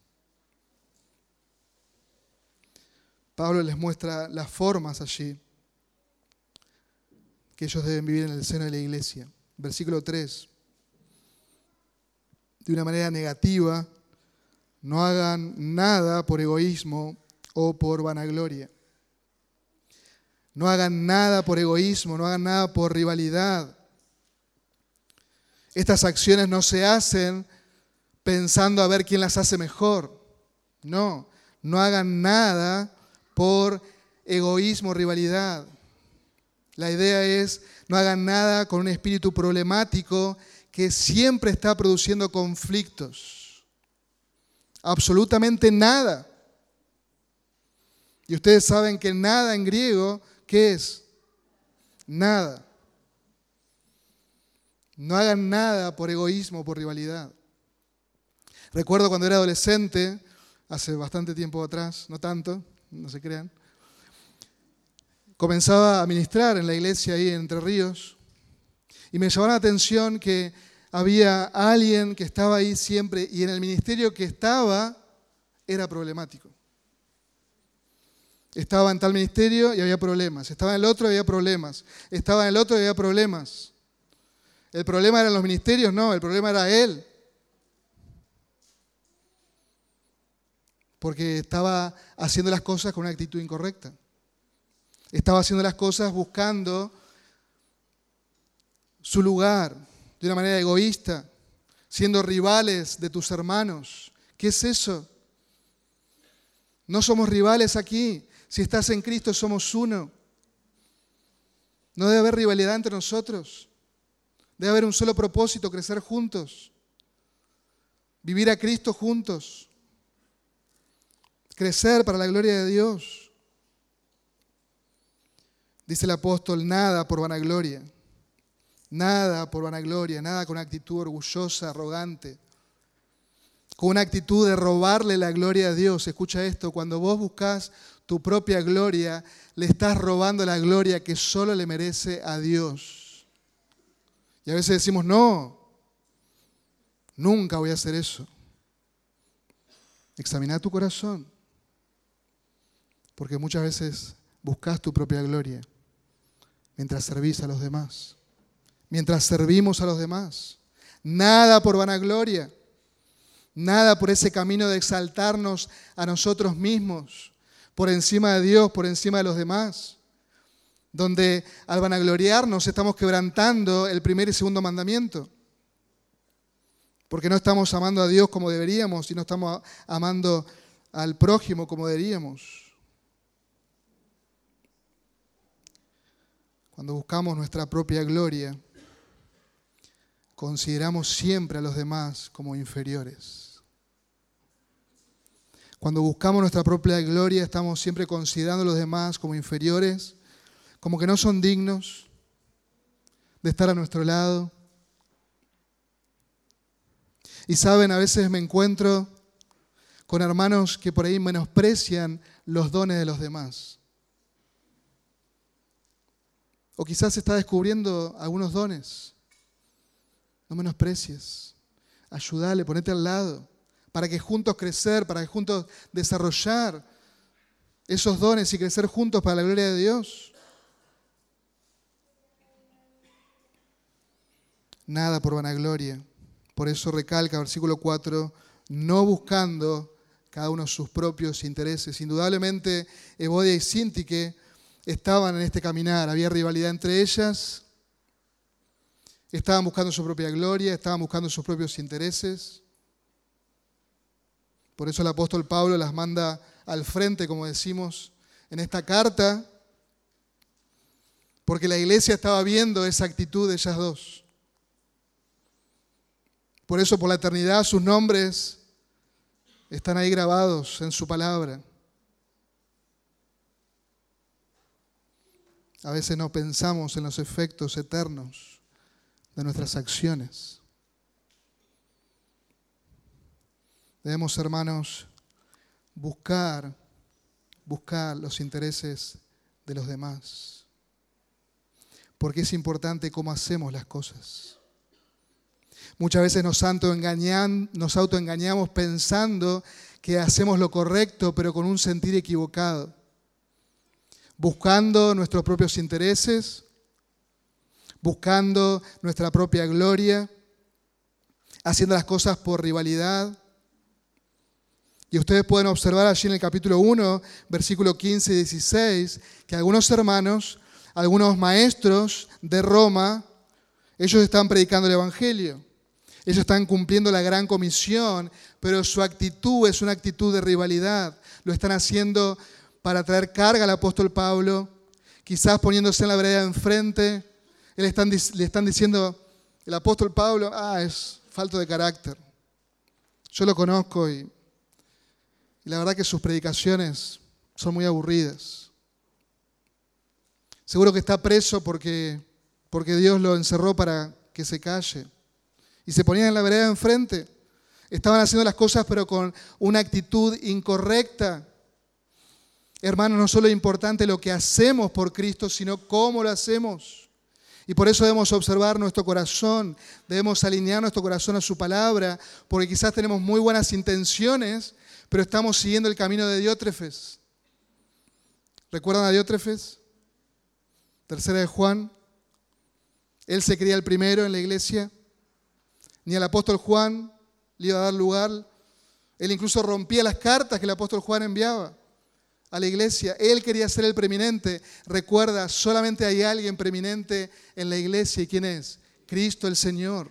Pablo les muestra las formas allí que ellos deben vivir en el seno de la iglesia. Versículo 3. De una manera negativa, no hagan nada por egoísmo o por vanagloria. No hagan nada por egoísmo, no hagan nada por rivalidad. Estas acciones no se hacen pensando a ver quién las hace mejor. No, no hagan nada por egoísmo, rivalidad. La idea es, no hagan nada con un espíritu problemático que siempre está produciendo conflictos. Absolutamente nada. Y ustedes saben que nada en griego, ¿qué es? Nada. No hagan nada por egoísmo por rivalidad. Recuerdo cuando era adolescente, hace bastante tiempo atrás, no tanto, no se crean, comenzaba a ministrar en la iglesia ahí en Entre Ríos y me llamó la atención que había alguien que estaba ahí siempre y en el ministerio que estaba era problemático. Estaba en tal ministerio y había problemas. Estaba en el otro y había problemas. Estaba en el otro y había problemas. ¿El problema eran los ministerios? No, el problema era él. Porque estaba haciendo las cosas con una actitud incorrecta. Estaba haciendo las cosas buscando su lugar de una manera egoísta, siendo rivales de tus hermanos. ¿Qué es eso? No somos rivales aquí. Si estás en Cristo somos uno. No debe haber rivalidad entre nosotros. Debe haber un solo propósito, crecer juntos, vivir a Cristo juntos, crecer para la gloria de Dios. Dice el apóstol, nada por vanagloria, nada por vanagloria, nada con actitud orgullosa, arrogante, con una actitud de robarle la gloria a Dios. Escucha esto, cuando vos buscas tu propia gloria, le estás robando la gloria que solo le merece a Dios. Y a veces decimos, no, nunca voy a hacer eso. Examina tu corazón, porque muchas veces buscas tu propia gloria mientras servís a los demás, mientras servimos a los demás. Nada por vanagloria, nada por ese camino de exaltarnos a nosotros mismos, por encima de Dios, por encima de los demás, donde al vanagloriarnos estamos quebrantando el primer y segundo mandamiento, porque no estamos amando a Dios como deberíamos y no estamos amando al prójimo como deberíamos. Cuando buscamos nuestra propia gloria, consideramos siempre a los demás como inferiores. Cuando buscamos nuestra propia gloria, estamos siempre considerando a los demás como inferiores, como que no son dignos de estar a nuestro lado. Y saben, a veces me encuentro con hermanos que por ahí menosprecian los dones de los demás. O quizás está descubriendo algunos dones. No menosprecies. Ayúdale, ponete al lado. Para que juntos crecer, para que juntos desarrollar esos dones y crecer juntos para la gloria de Dios. Nada por vanagloria. Por eso recalca versículo 4, no buscando cada uno sus propios intereses. Indudablemente, Evodia y Sintique estaban en este caminar, había rivalidad entre ellas, estaban buscando su propia gloria, estaban buscando sus propios intereses. Por eso el apóstol Pablo las manda al frente, como decimos en esta carta, porque la iglesia estaba viendo esa actitud de ellas dos. Por eso por la eternidad sus nombres están ahí grabados en su palabra. A veces no pensamos en los efectos eternos de nuestras acciones. Debemos, hermanos, buscar, buscar los intereses de los demás. Porque es importante cómo hacemos las cosas. Muchas veces nos, nos autoengañamos pensando que hacemos lo correcto, pero con un sentir equivocado buscando nuestros propios intereses, buscando nuestra propia gloria, haciendo las cosas por rivalidad. Y ustedes pueden observar allí en el capítulo 1, versículo 15 y 16, que algunos hermanos, algunos maestros de Roma, ellos están predicando el Evangelio. Ellos están cumpliendo la gran comisión, pero su actitud es una actitud de rivalidad. Lo están haciendo para traer carga al apóstol Pablo, quizás poniéndose en la vereda enfrente. Le están, le están diciendo, el apóstol Pablo, ah, es falto de carácter. Yo lo conozco y, y la verdad que sus predicaciones son muy aburridas. Seguro que está preso porque, porque Dios lo encerró para que se calle. Y se ponían en la vereda enfrente. Estaban haciendo las cosas pero con una actitud incorrecta. Hermanos, no solo es importante lo que hacemos por Cristo, sino cómo lo hacemos. Y por eso debemos observar nuestro corazón, debemos alinear nuestro corazón a su palabra, porque quizás tenemos muy buenas intenciones, pero estamos siguiendo el camino de Diótrefes. ¿Recuerdan a Diótrefes? Tercera de Juan. Él se creía el primero en la iglesia. Ni al apóstol Juan le iba a dar lugar. Él incluso rompía las cartas que el apóstol Juan enviaba a la iglesia. Él quería ser el preeminente. Recuerda, solamente hay alguien preeminente en la iglesia. ¿Y quién es? Cristo el Señor.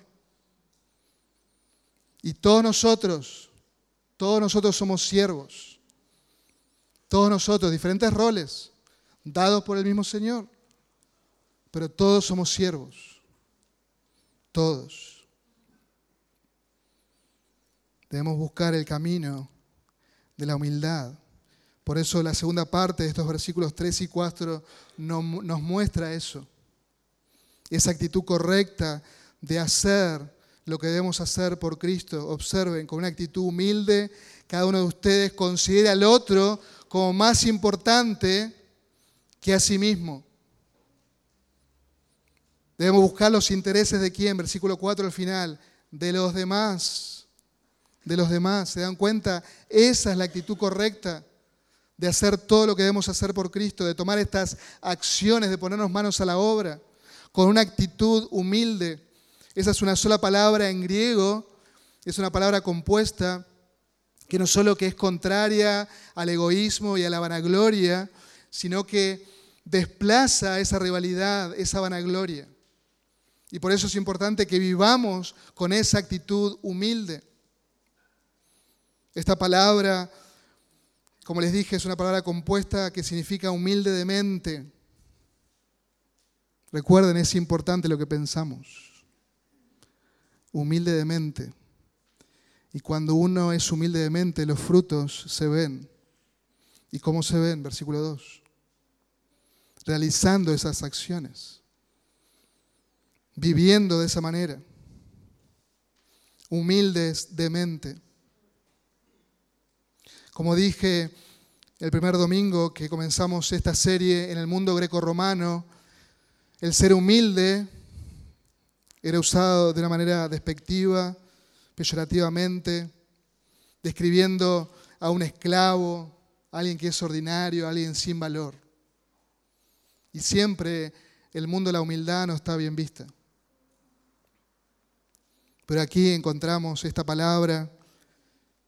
Y todos nosotros, todos nosotros somos siervos. Todos nosotros, diferentes roles, dados por el mismo Señor. Pero todos somos siervos. Todos. Debemos buscar el camino de la humildad. Por eso la segunda parte de estos versículos 3 y 4 nos muestra eso. Esa actitud correcta de hacer lo que debemos hacer por Cristo. Observen, con una actitud humilde, cada uno de ustedes considera al otro como más importante que a sí mismo. Debemos buscar los intereses de quién, versículo 4 al final, de los demás, de los demás. ¿Se dan cuenta? Esa es la actitud correcta de hacer todo lo que debemos hacer por Cristo, de tomar estas acciones, de ponernos manos a la obra, con una actitud humilde. Esa es una sola palabra en griego, es una palabra compuesta que no solo que es contraria al egoísmo y a la vanagloria, sino que desplaza esa rivalidad, esa vanagloria. Y por eso es importante que vivamos con esa actitud humilde. Esta palabra, como les dije, es una palabra compuesta que significa humilde de mente. Recuerden, es importante lo que pensamos. Humilde de mente. Y cuando uno es humilde de mente, los frutos se ven. ¿Y cómo se ven? Versículo 2. Realizando esas acciones. Viviendo de esa manera. Humildes de mente. Como dije el primer domingo que comenzamos esta serie en el mundo greco-romano, el ser humilde era usado de una manera despectiva, peyorativamente, describiendo a un esclavo, a alguien que es ordinario, a alguien sin valor. Y siempre el mundo de la humildad no está bien vista. Pero aquí encontramos esta palabra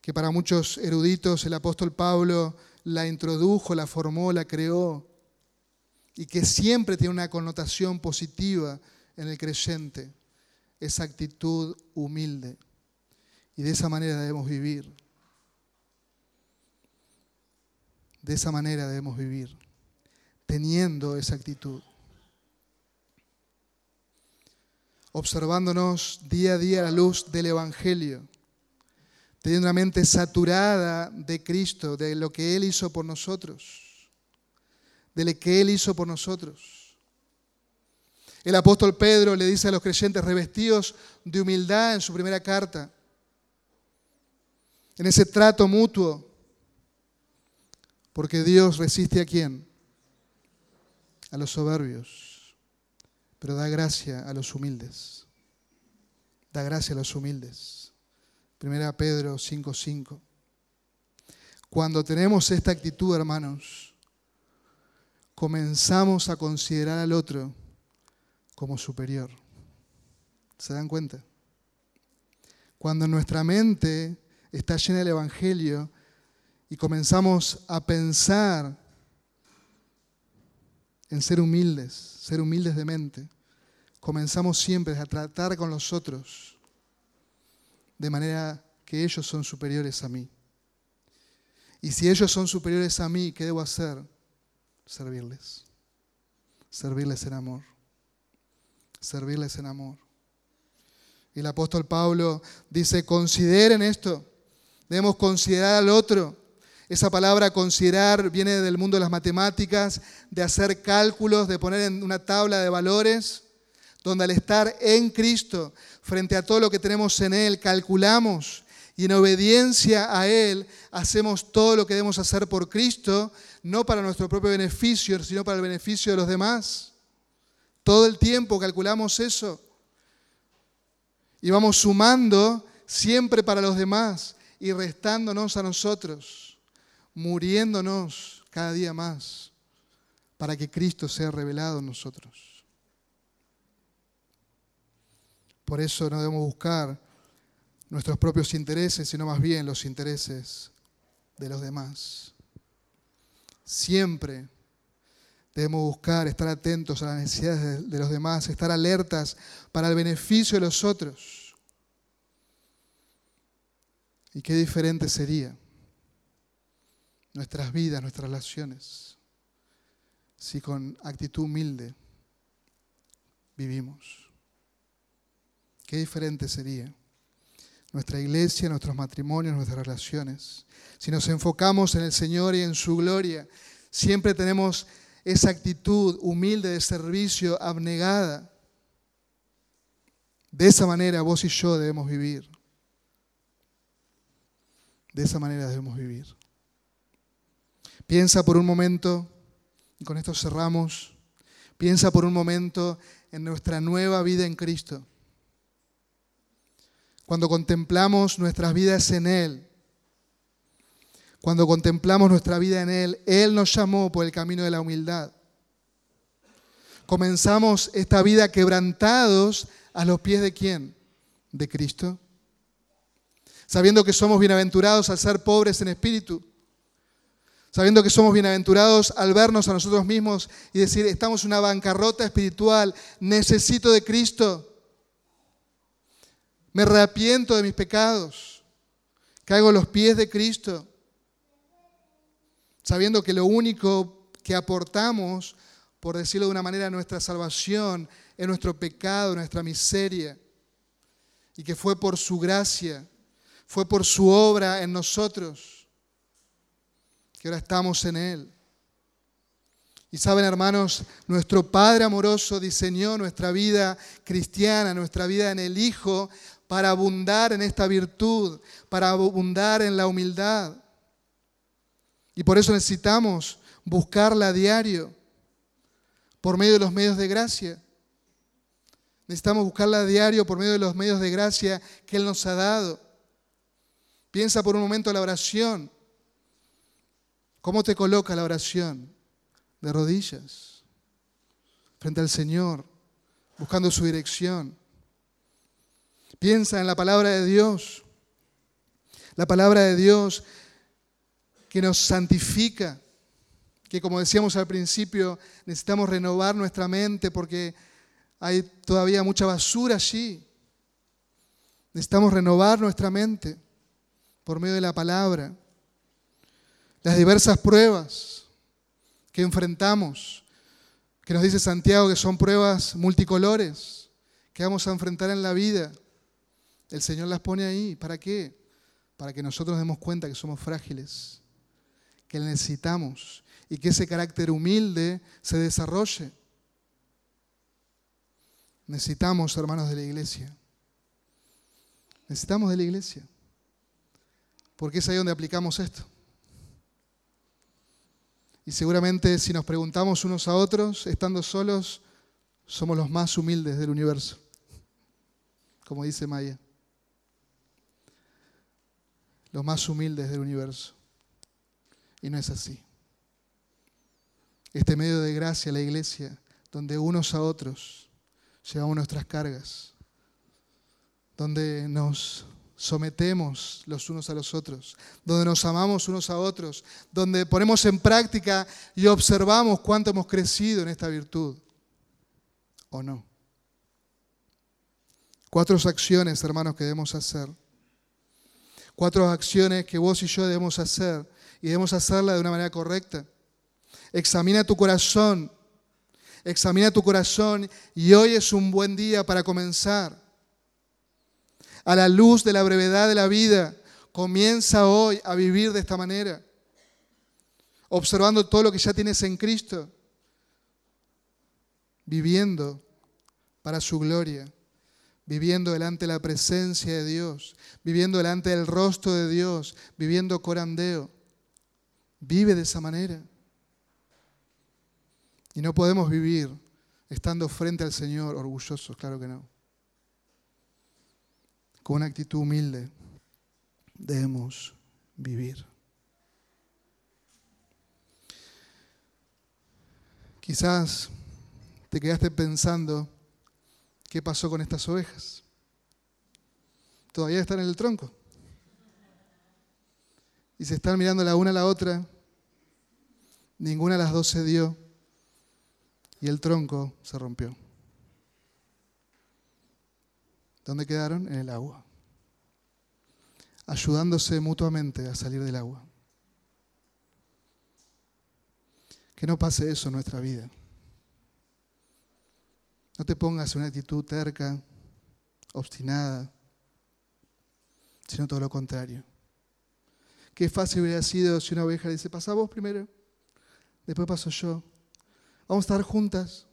que para muchos eruditos el apóstol Pablo la introdujo, la formó, la creó, y que siempre tiene una connotación positiva en el creyente, esa actitud humilde. Y de esa manera debemos vivir. De esa manera debemos vivir, teniendo esa actitud. Observándonos día a día a la luz del Evangelio, teniendo una mente saturada de Cristo, de lo que Él hizo por nosotros, de lo que Él hizo por nosotros. El apóstol Pedro le dice a los creyentes revestidos de humildad en su primera carta, en ese trato mutuo. Porque Dios resiste a quién? A los soberbios, pero da gracia a los humildes. Da gracia a los humildes. Primera Pedro 5:5. Cuando tenemos esta actitud, hermanos, comenzamos a considerar al otro como superior. ¿Se dan cuenta? Cuando nuestra mente está llena del Evangelio y comenzamos a pensar en ser humildes, ser humildes de mente, comenzamos siempre a tratar con los otros de manera que ellos son superiores a mí. Y si ellos son superiores a mí, ¿qué debo hacer? Servirles. Servirles en amor. Servirles en amor. Y el apóstol Pablo dice, consideren esto Debemos considerar al otro. Esa palabra considerar viene del mundo de las matemáticas, de hacer cálculos, de poner en una tabla de valores, donde al estar en Cristo, frente a todo lo que tenemos en Él, calculamos y en obediencia a Él hacemos todo lo que debemos hacer por Cristo, no para nuestro propio beneficio, sino para el beneficio de los demás. Todo el tiempo calculamos eso. Y vamos sumando siempre para los demás y restándonos a nosotros, muriéndonos cada día más para que Cristo sea revelado en nosotros. Por eso no debemos buscar nuestros propios intereses, sino más bien los intereses de los demás. Siempre debemos buscar estar atentos a las necesidades de los demás, estar alertas para el beneficio de los otros. Y qué diferente sería nuestras vidas, nuestras relaciones, si con actitud humilde vivimos. Qué diferente sería nuestra iglesia, nuestros matrimonios, nuestras relaciones. Si nos enfocamos en el Señor y en su gloria, siempre tenemos esa actitud humilde de servicio, abnegada. De esa manera vos y yo debemos vivir. De esa manera debemos vivir. Piensa por un momento, y con esto cerramos, piensa por un momento en nuestra nueva vida en Cristo. Cuando contemplamos nuestras vidas en Él, cuando contemplamos nuestra vida en Él, Él nos llamó por el camino de la humildad. Comenzamos esta vida quebrantados a los pies de quién? De Cristo. Sabiendo que somos bienaventurados al ser pobres en espíritu. Sabiendo que somos bienaventurados al vernos a nosotros mismos y decir, estamos en una bancarrota espiritual, necesito de Cristo. Me arrepiento de mis pecados. Caigo a los pies de Cristo sabiendo que lo único que aportamos, por decirlo de una manera, a nuestra salvación es nuestro pecado, nuestra miseria, y que fue por su gracia, fue por su obra en nosotros, que ahora estamos en Él. Y saben, hermanos, nuestro Padre amoroso diseñó nuestra vida cristiana, nuestra vida en el Hijo, para abundar en esta virtud, para abundar en la humildad. Y por eso necesitamos buscarla a diario, por medio de los medios de gracia. Necesitamos buscarla a diario por medio de los medios de gracia que Él nos ha dado. Piensa por un momento la oración. ¿Cómo te coloca la oración? De rodillas, frente al Señor, buscando su dirección. Piensa en la palabra de Dios. La palabra de Dios que nos santifica, que como decíamos al principio, necesitamos renovar nuestra mente porque hay todavía mucha basura allí. Necesitamos renovar nuestra mente por medio de la palabra. Las diversas pruebas que enfrentamos, que nos dice Santiago que son pruebas multicolores que vamos a enfrentar en la vida. El Señor las pone ahí. ¿Para qué? Para que nosotros demos cuenta que somos frágiles que necesitamos y que ese carácter humilde se desarrolle. Necesitamos, hermanos de la iglesia. Necesitamos de la iglesia. Porque es ahí donde aplicamos esto. Y seguramente si nos preguntamos unos a otros, estando solos, somos los más humildes del universo. Como dice Maya. Los más humildes del universo. Y no es así. Este medio de gracia, la iglesia, donde unos a otros llevamos nuestras cargas, donde nos sometemos los unos a los otros, donde nos amamos unos a otros, donde ponemos en práctica y observamos cuánto hemos crecido en esta virtud, ¿o no? Cuatro acciones, hermanos, que debemos hacer. Cuatro acciones que vos y yo debemos hacer y debemos hacerla de una manera correcta. Examina tu corazón, examina tu corazón y hoy es un buen día para comenzar. A la luz de la brevedad de la vida, comienza hoy a vivir de esta manera, observando todo lo que ya tienes en Cristo, viviendo para su gloria, viviendo delante de la presencia de Dios, viviendo delante del rostro de Dios, viviendo corandeo. Vive de esa manera. Y no podemos vivir estando frente al Señor orgullosos, claro que no. Con una actitud humilde debemos vivir. Quizás te quedaste pensando, ¿qué pasó con estas ovejas? Todavía están en el tronco. Y se están mirando la una a la otra Ninguna de las dos se dio y el tronco se rompió. ¿Dónde quedaron? En el agua. Ayudándose mutuamente a salir del agua. Que no pase eso en nuestra vida. No te pongas en una actitud terca, obstinada, sino todo lo contrario. Qué fácil hubiera sido si una oveja dice, pasa vos primero, después paso yo. Vamos a estar juntas,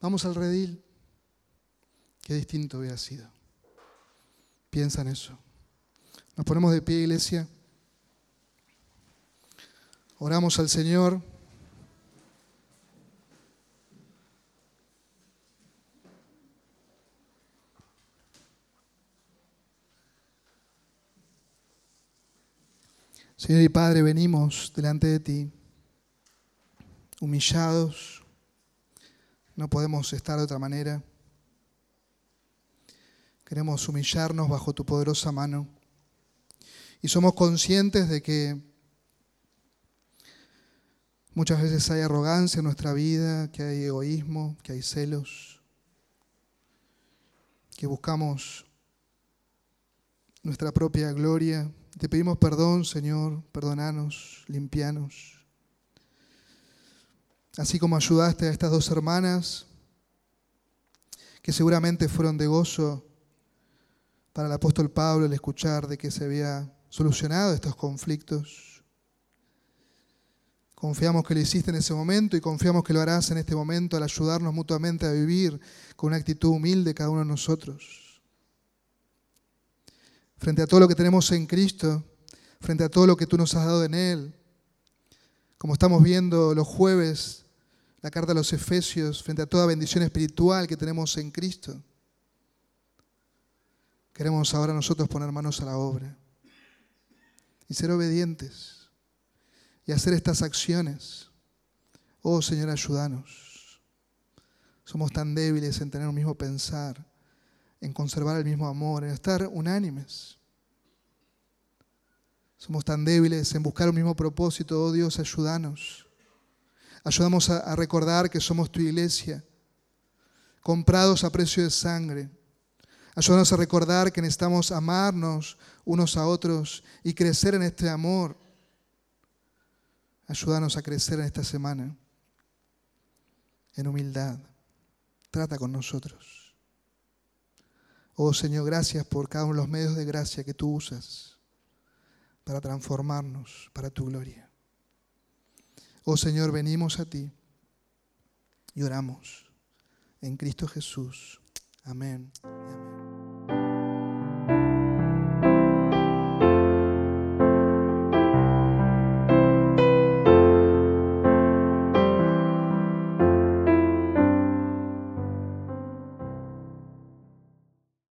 vamos al redil. Qué distinto hubiera sido. Piensa en eso. Nos ponemos de pie, iglesia. Oramos al Señor. Señor y Padre, venimos delante de ti, humillados, no podemos estar de otra manera. Queremos humillarnos bajo tu poderosa mano. Y somos conscientes de que muchas veces hay arrogancia en nuestra vida, que hay egoísmo, que hay celos, que buscamos nuestra propia gloria te pedimos perdón, Señor, perdonanos, limpianos. Así como ayudaste a estas dos hermanas, que seguramente fueron de gozo para el apóstol Pablo el escuchar de que se había solucionado estos conflictos. Confiamos que lo hiciste en ese momento y confiamos que lo harás en este momento al ayudarnos mutuamente a vivir con una actitud humilde cada uno de nosotros frente a todo lo que tenemos en Cristo, frente a todo lo que tú nos has dado en Él. Como estamos viendo los jueves, la carta a los Efesios, frente a toda bendición espiritual que tenemos en Cristo. Queremos ahora nosotros poner manos a la obra y ser obedientes y hacer estas acciones. Oh Señor, ayúdanos. Somos tan débiles en tener un mismo pensar en conservar el mismo amor, en estar unánimes. Somos tan débiles en buscar el mismo propósito. Oh Dios, ayúdanos. Ayúdanos a, a recordar que somos tu iglesia, comprados a precio de sangre. Ayúdanos a recordar que necesitamos amarnos unos a otros y crecer en este amor. Ayúdanos a crecer en esta semana en humildad. Trata con nosotros. Oh Señor, gracias por cada uno de los medios de gracia que tú usas para transformarnos para tu gloria. Oh Señor, venimos a ti y oramos en Cristo Jesús. Amén. amén.